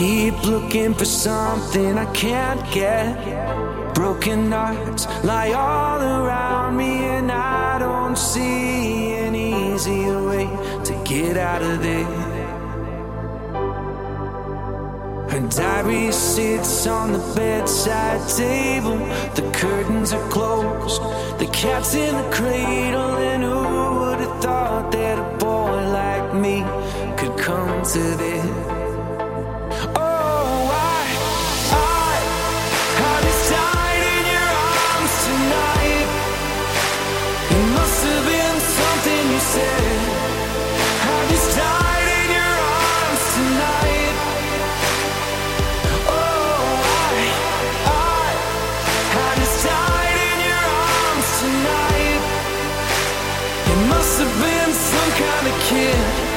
keep looking for something I can't get. Broken hearts lie all around me, and I don't see an easier way to get out of there. Her diary sits on the bedside table. The curtains are closed, the cat's in the cradle, and who would have thought that a boy like me could come to this? kid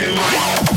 earthquaking like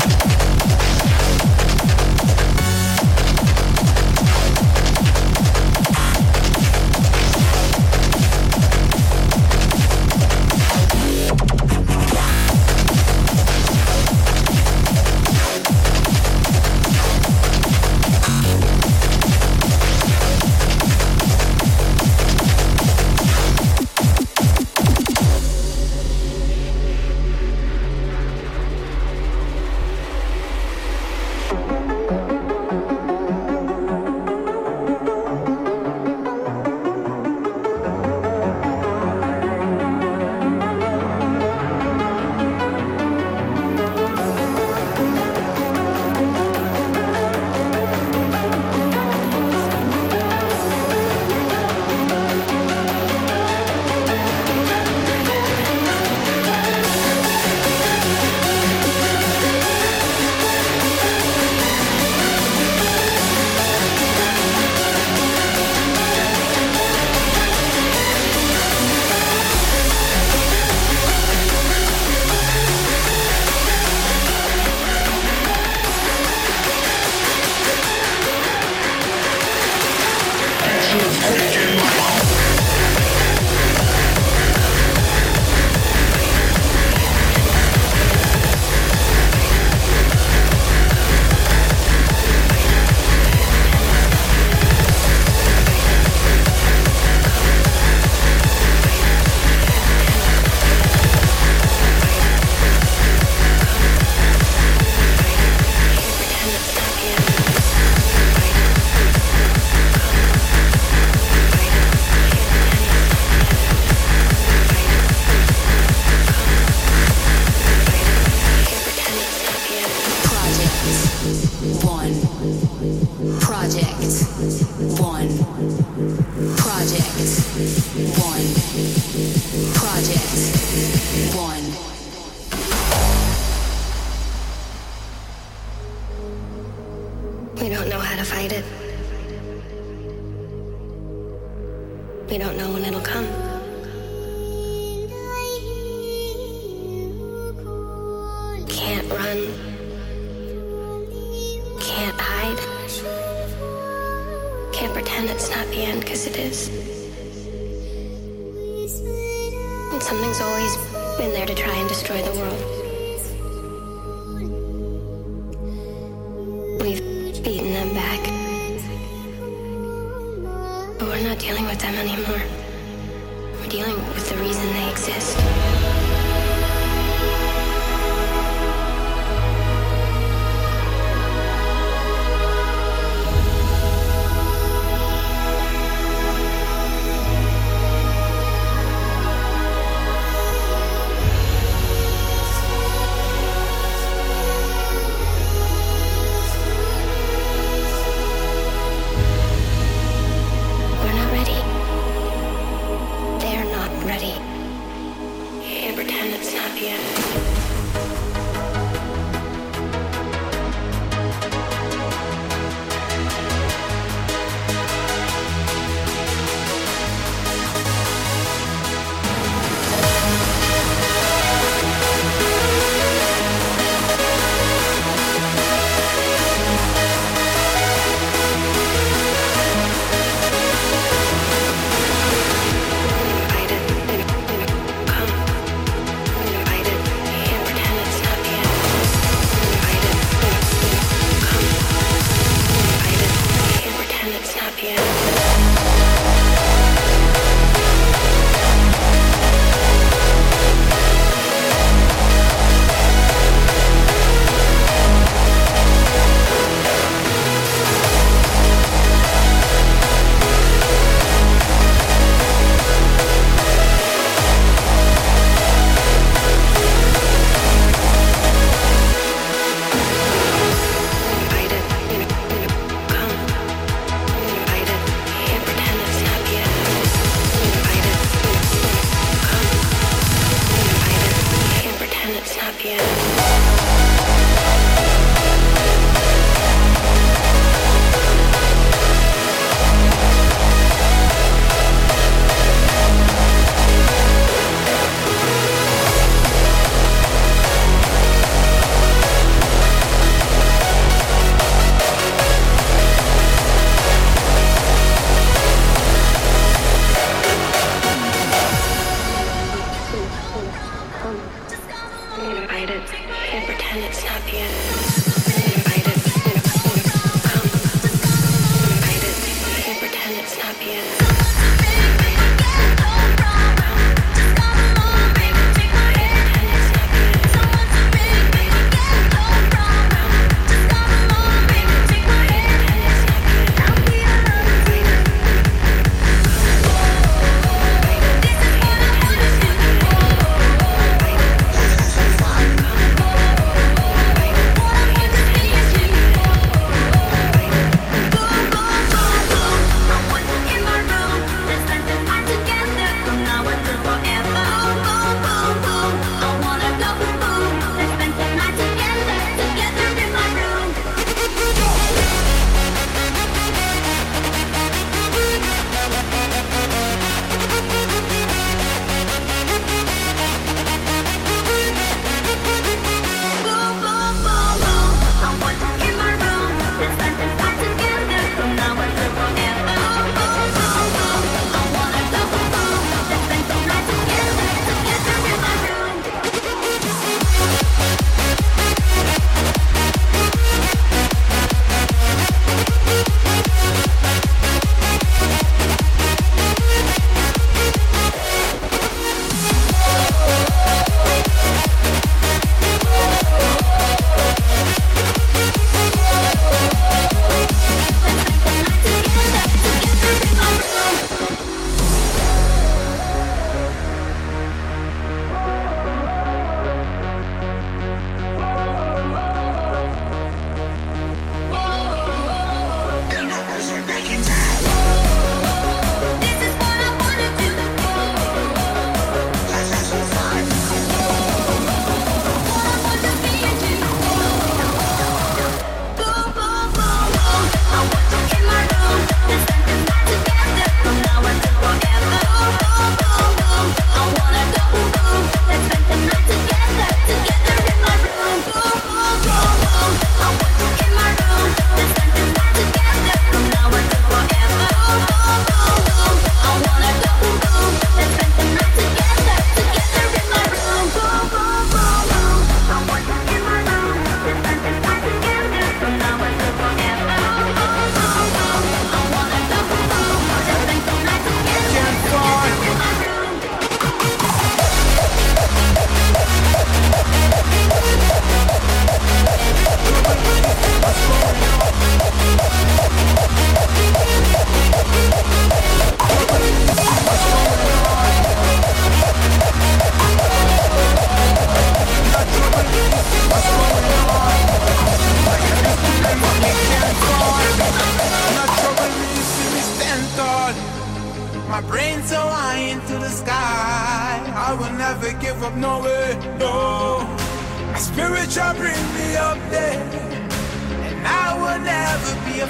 ready and pretend it's not the end.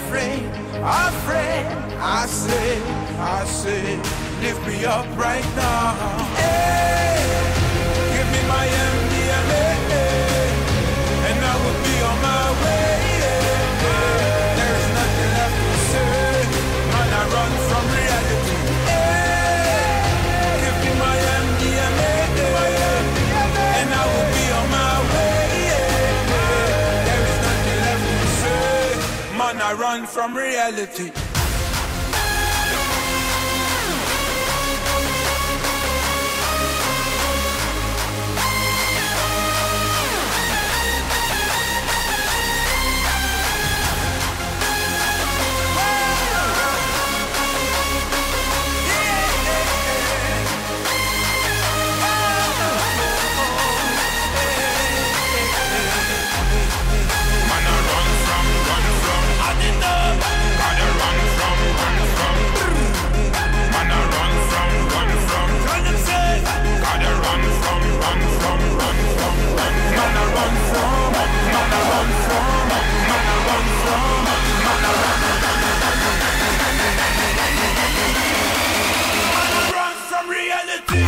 friend, our friend. I say, I say, lift me up right now. Hey, give me my energy. run from reality. Run from reality.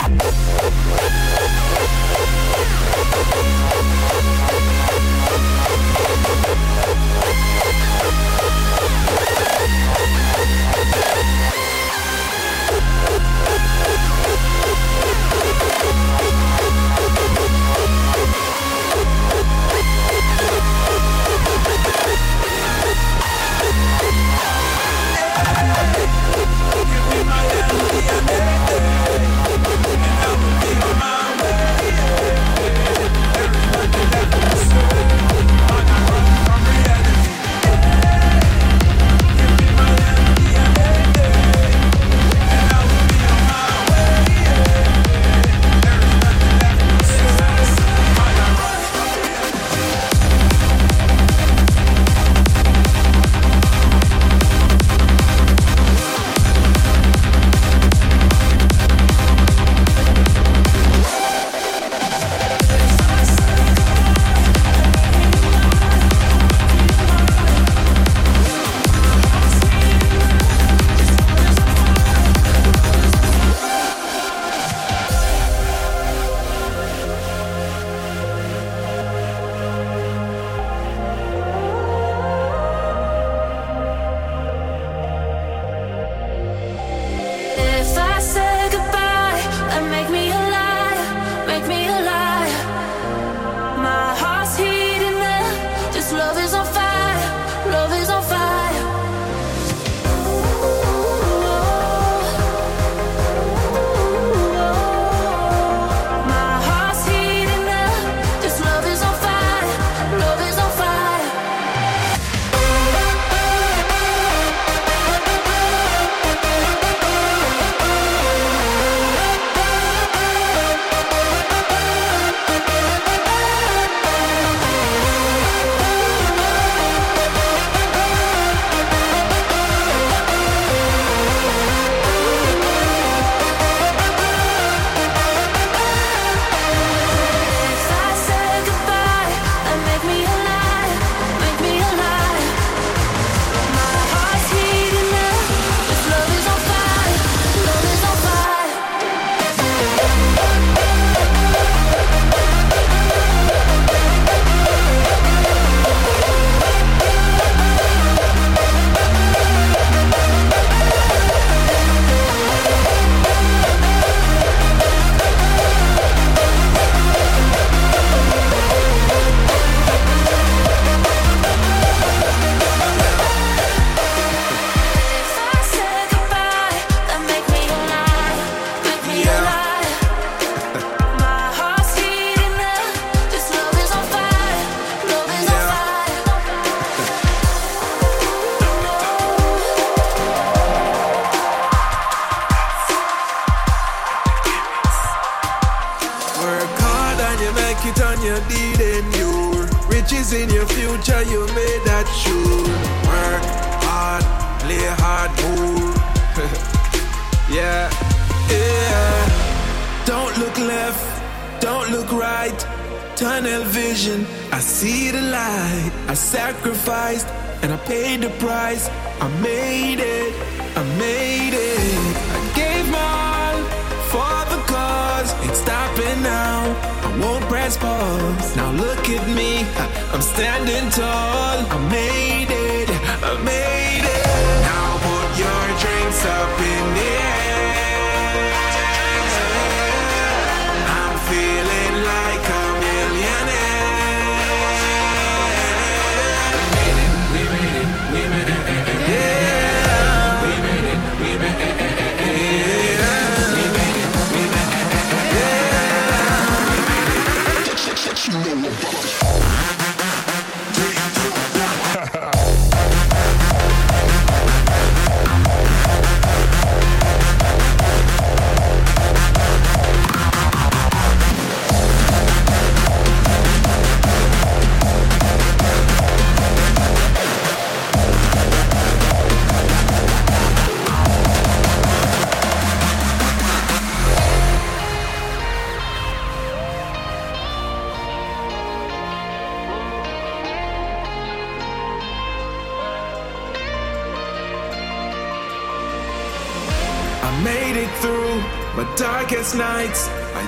Look at me, I'm standing tall. I made it.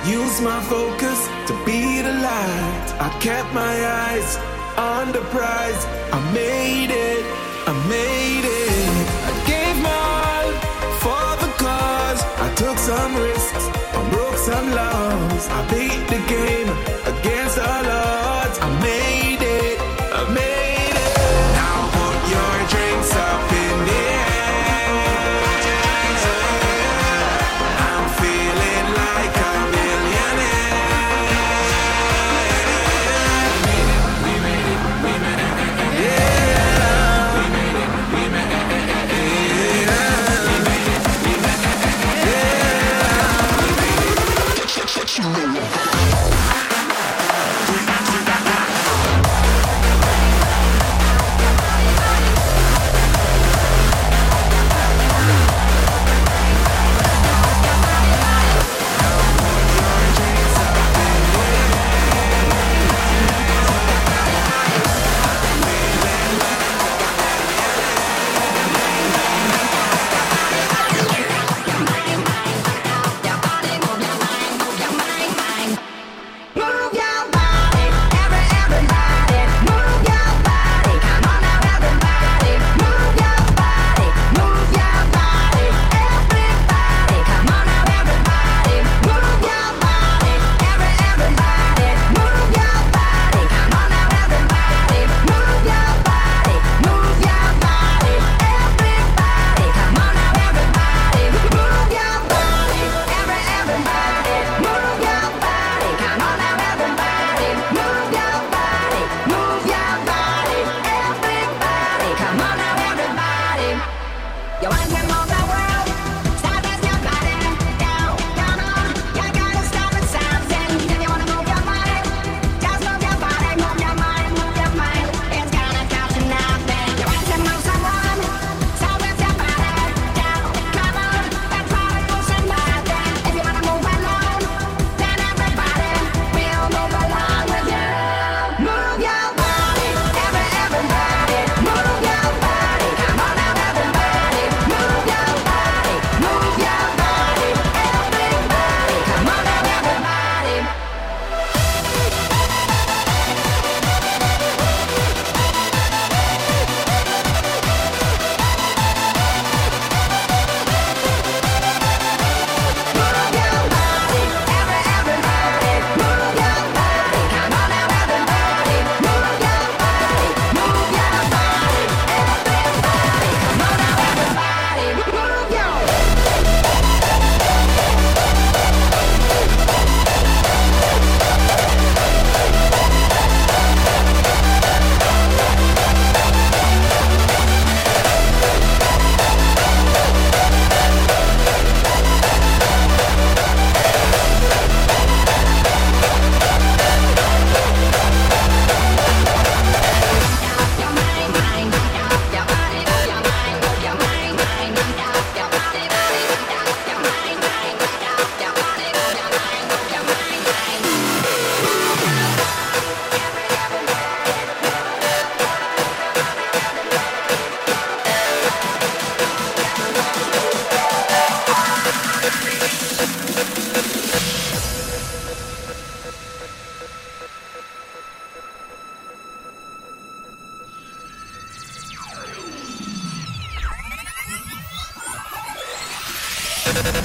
Use my focus to be the light. I kept my eyes on the prize. I made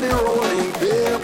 been rolling beer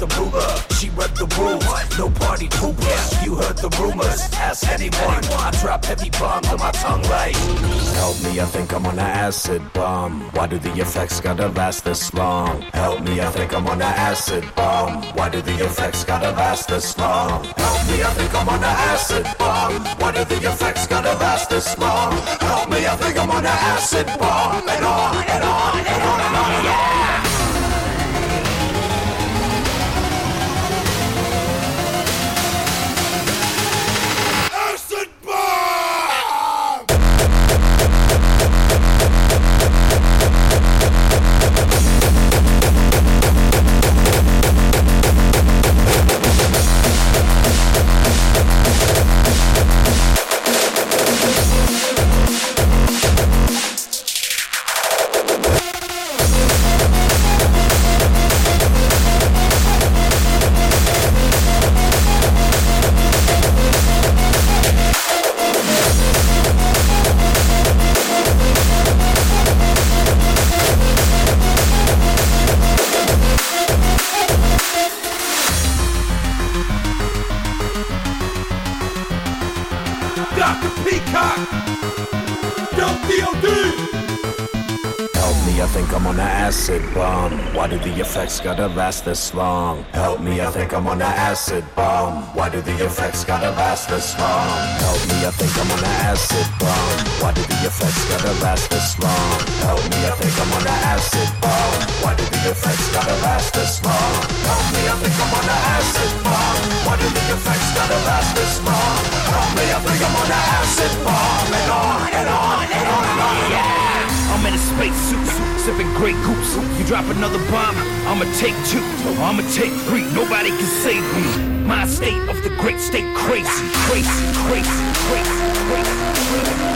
the ruler. She read the rules, no party poopers. You heard the rumors, ask anyone. I drop heavy bombs on my tongue like Help me, I think I'm on an acid bomb. Why do the effects gotta last this long? Help me, I think I'm on an acid bomb. Why do the effects gotta last this long? Help me, I think I'm on an acid bomb. Why do the effects gotta last this long? Help me, I think I'm on an acid bomb. And on and on and on and on and on, yeah. Acid bomb. Why do the effects gotta last this long? Help me, I think I'm on an acid bomb. Why do the effects gotta last this long? Help me, I think I'm on an acid bomb. Why do the effects gotta last this long? Help me, I think I'm on an acid bomb. Why do the effects gotta last this long? Help me, I think I'm on an acid bomb. Why do the effects gotta last this long? Help me, I think I'm on an acid bomb. And on and on and on and on. Yeah. I'm in a spacesuit, sipping Grey Goose. You drop another bomb, I'ma take two. I'ma take three, nobody can save me. My state of the great state crazy, crazy, crazy, crazy, Acid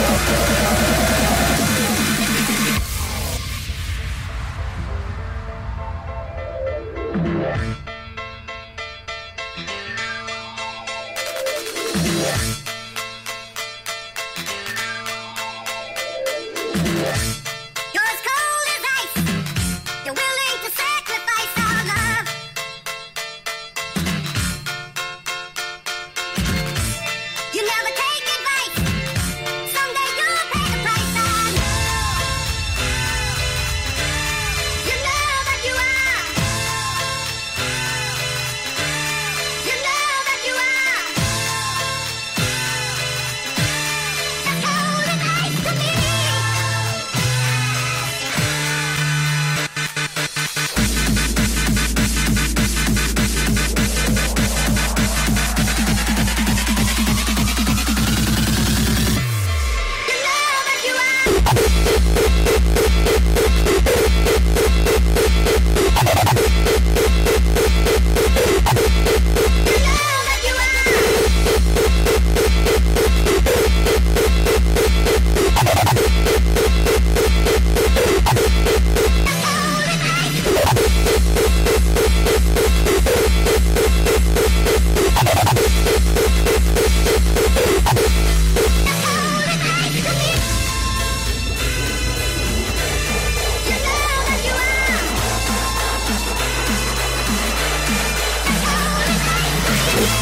You're